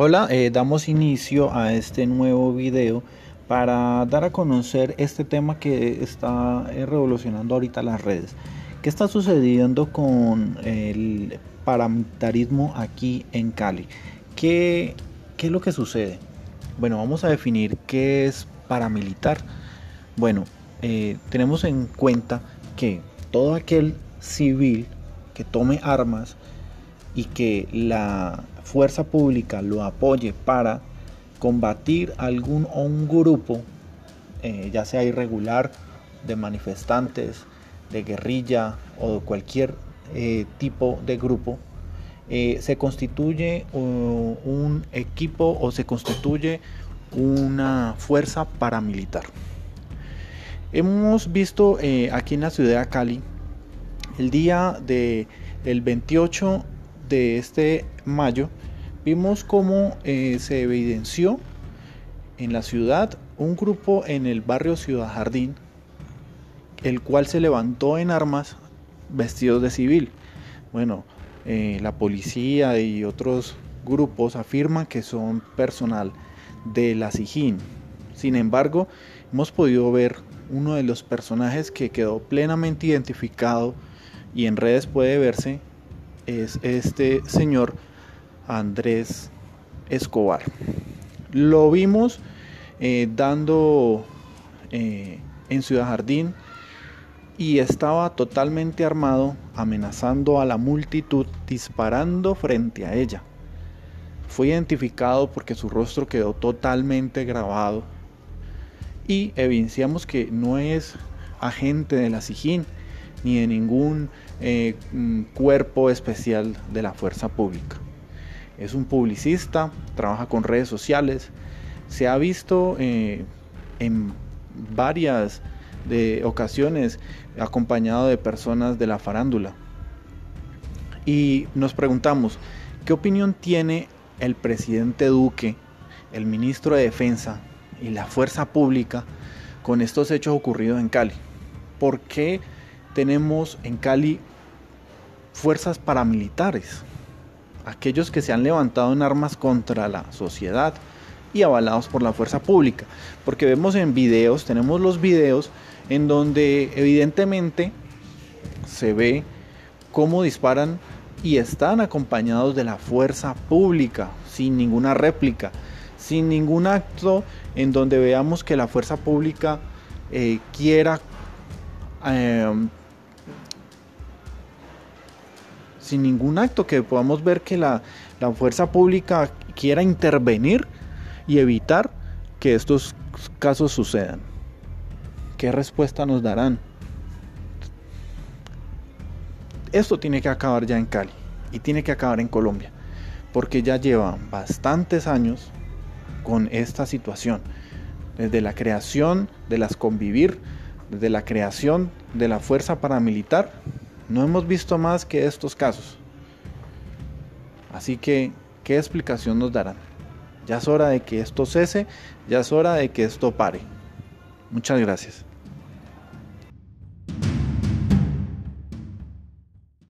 Hola, eh, damos inicio a este nuevo video para dar a conocer este tema que está eh, revolucionando ahorita las redes. ¿Qué está sucediendo con el paramilitarismo aquí en Cali? ¿Qué, es lo que sucede? Bueno, vamos a definir qué es paramilitar. Bueno, eh, tenemos en cuenta que todo aquel civil que tome armas y que la fuerza pública lo apoye para combatir algún o un grupo, eh, ya sea irregular, de manifestantes, de guerrilla o de cualquier eh, tipo de grupo, eh, se constituye un equipo o se constituye una fuerza paramilitar. Hemos visto aquí en la ciudad de Cali el día del el 28 de este mayo vimos cómo eh, se evidenció en la ciudad un grupo en el barrio Ciudad Jardín, el cual se levantó en armas vestidos de civil. Bueno, eh, la policía y otros grupos afirman que son personal de la SIJIN. Sin embargo, hemos podido ver uno de los personajes que quedó plenamente identificado y en redes puede verse es este señor Andrés Escobar. Lo vimos eh, dando eh, en Ciudad Jardín y estaba totalmente armado, amenazando a la multitud, disparando frente a ella. Fue identificado porque su rostro quedó totalmente grabado y evidenciamos que no es agente de la SIJIN ni de ningún eh, mm, cuerpo especial de la fuerza pública. Es un publicista, trabaja con redes sociales, se ha visto eh, en varias de ocasiones acompañado de personas de la farándula. Y nos preguntamos, ¿qué opinión tiene el presidente Duque, el ministro de Defensa y la fuerza pública con estos hechos ocurridos en Cali? ¿Por qué tenemos en Cali fuerzas paramilitares, aquellos que se han levantado en armas contra la sociedad y avalados por la fuerza pública. Porque vemos en videos, tenemos los videos en donde evidentemente se ve cómo disparan y están acompañados de la fuerza pública, sin ninguna réplica, sin ningún acto en donde veamos que la fuerza pública eh, quiera eh, sin ningún acto, que podamos ver que la, fuerza pública quiera intervenir y evitar que estos casos sucedan. ¿Qué respuesta nos darán? Esto tiene que acabar ya en Cali y tiene que acabar en Colombia, porque ya lleva bastantes años con esta situación, desde la creación de las convivir, desde la creación de la fuerza paramilitar no hemos visto más que estos casos. Así que, ¿qué explicación nos darán? Ya es hora de que esto cese, ya es hora de que esto pare. Muchas gracias.